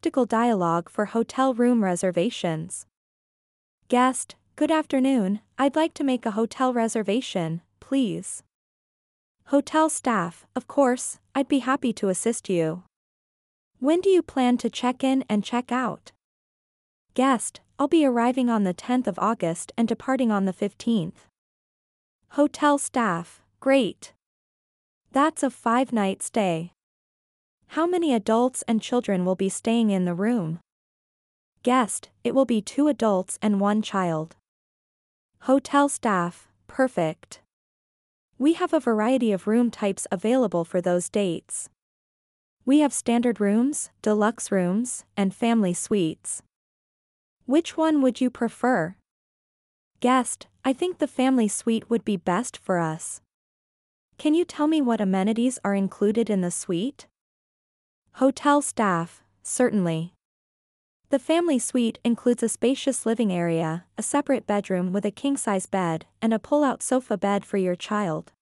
Practical dialogue for hotel room reservations. Guest, good afternoon, I'd like to make a hotel reservation, please. Hotel staff, of course, I'd be happy to assist you. When do you plan to check in and check out? Guest, I'll be arriving on the 10th of August and departing on the 15th. Hotel staff, great. That's a five night stay. How many adults and children will be staying in the room? Guest, it will be two adults and one child. Hotel staff, perfect. We have a variety of room types available for those dates. We have standard rooms, deluxe rooms, and family suites. Which one would you prefer? Guest, I think the family suite would be best for us. Can you tell me what amenities are included in the suite? Hotel staff, certainly. The family suite includes a spacious living area, a separate bedroom with a king-size bed, and a pull-out sofa bed for your child.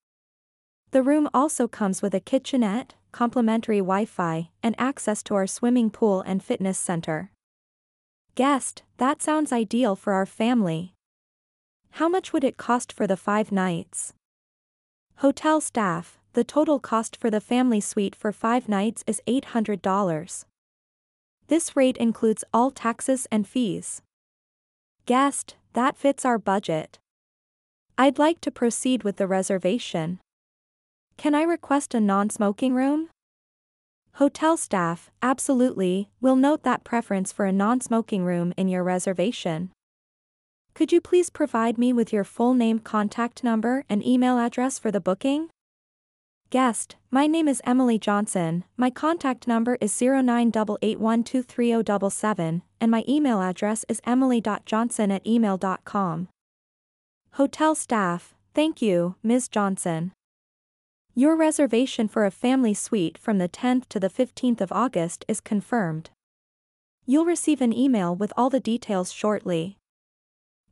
The room also comes with a kitchenette, complimentary Wi-Fi, and access to our swimming pool and fitness center. Guest, that sounds ideal for our family. How much would it cost for the five nights? Hotel staff, the total cost for the family suite for five nights is $800. This rate includes all taxes and fees. Guest, that fits our budget. I'd like to proceed with the reservation. Can I request a non-smoking room? Hotel staff, absolutely, will note that preference for a non-smoking room in your reservation. Could you please provide me with your full name contact number and email address for the booking? Guest, my name is Emily Johnson, my contact number is 0988123077, and my email address is emily.johnson at email.com. Hotel staff, thank you, Ms. Johnson. Your reservation for a family suite from the 10th to the 15th of August is confirmed. You'll receive an email with all the details shortly.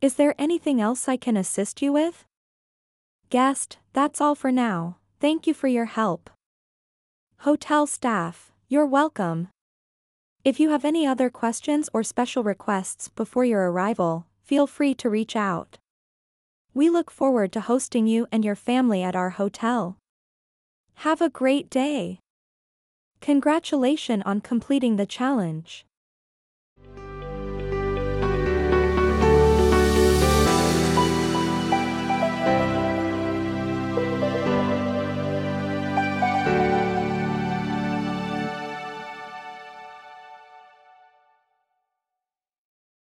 Is there anything else I can assist you with? Guest, that's all for now, thank you for your help. Hotel staff, you're welcome. If you have any other questions or special requests before your arrival, feel free to reach out. We look forward to hosting you and your family at our hotel. Have a great day. Congratulations on completing the challenge.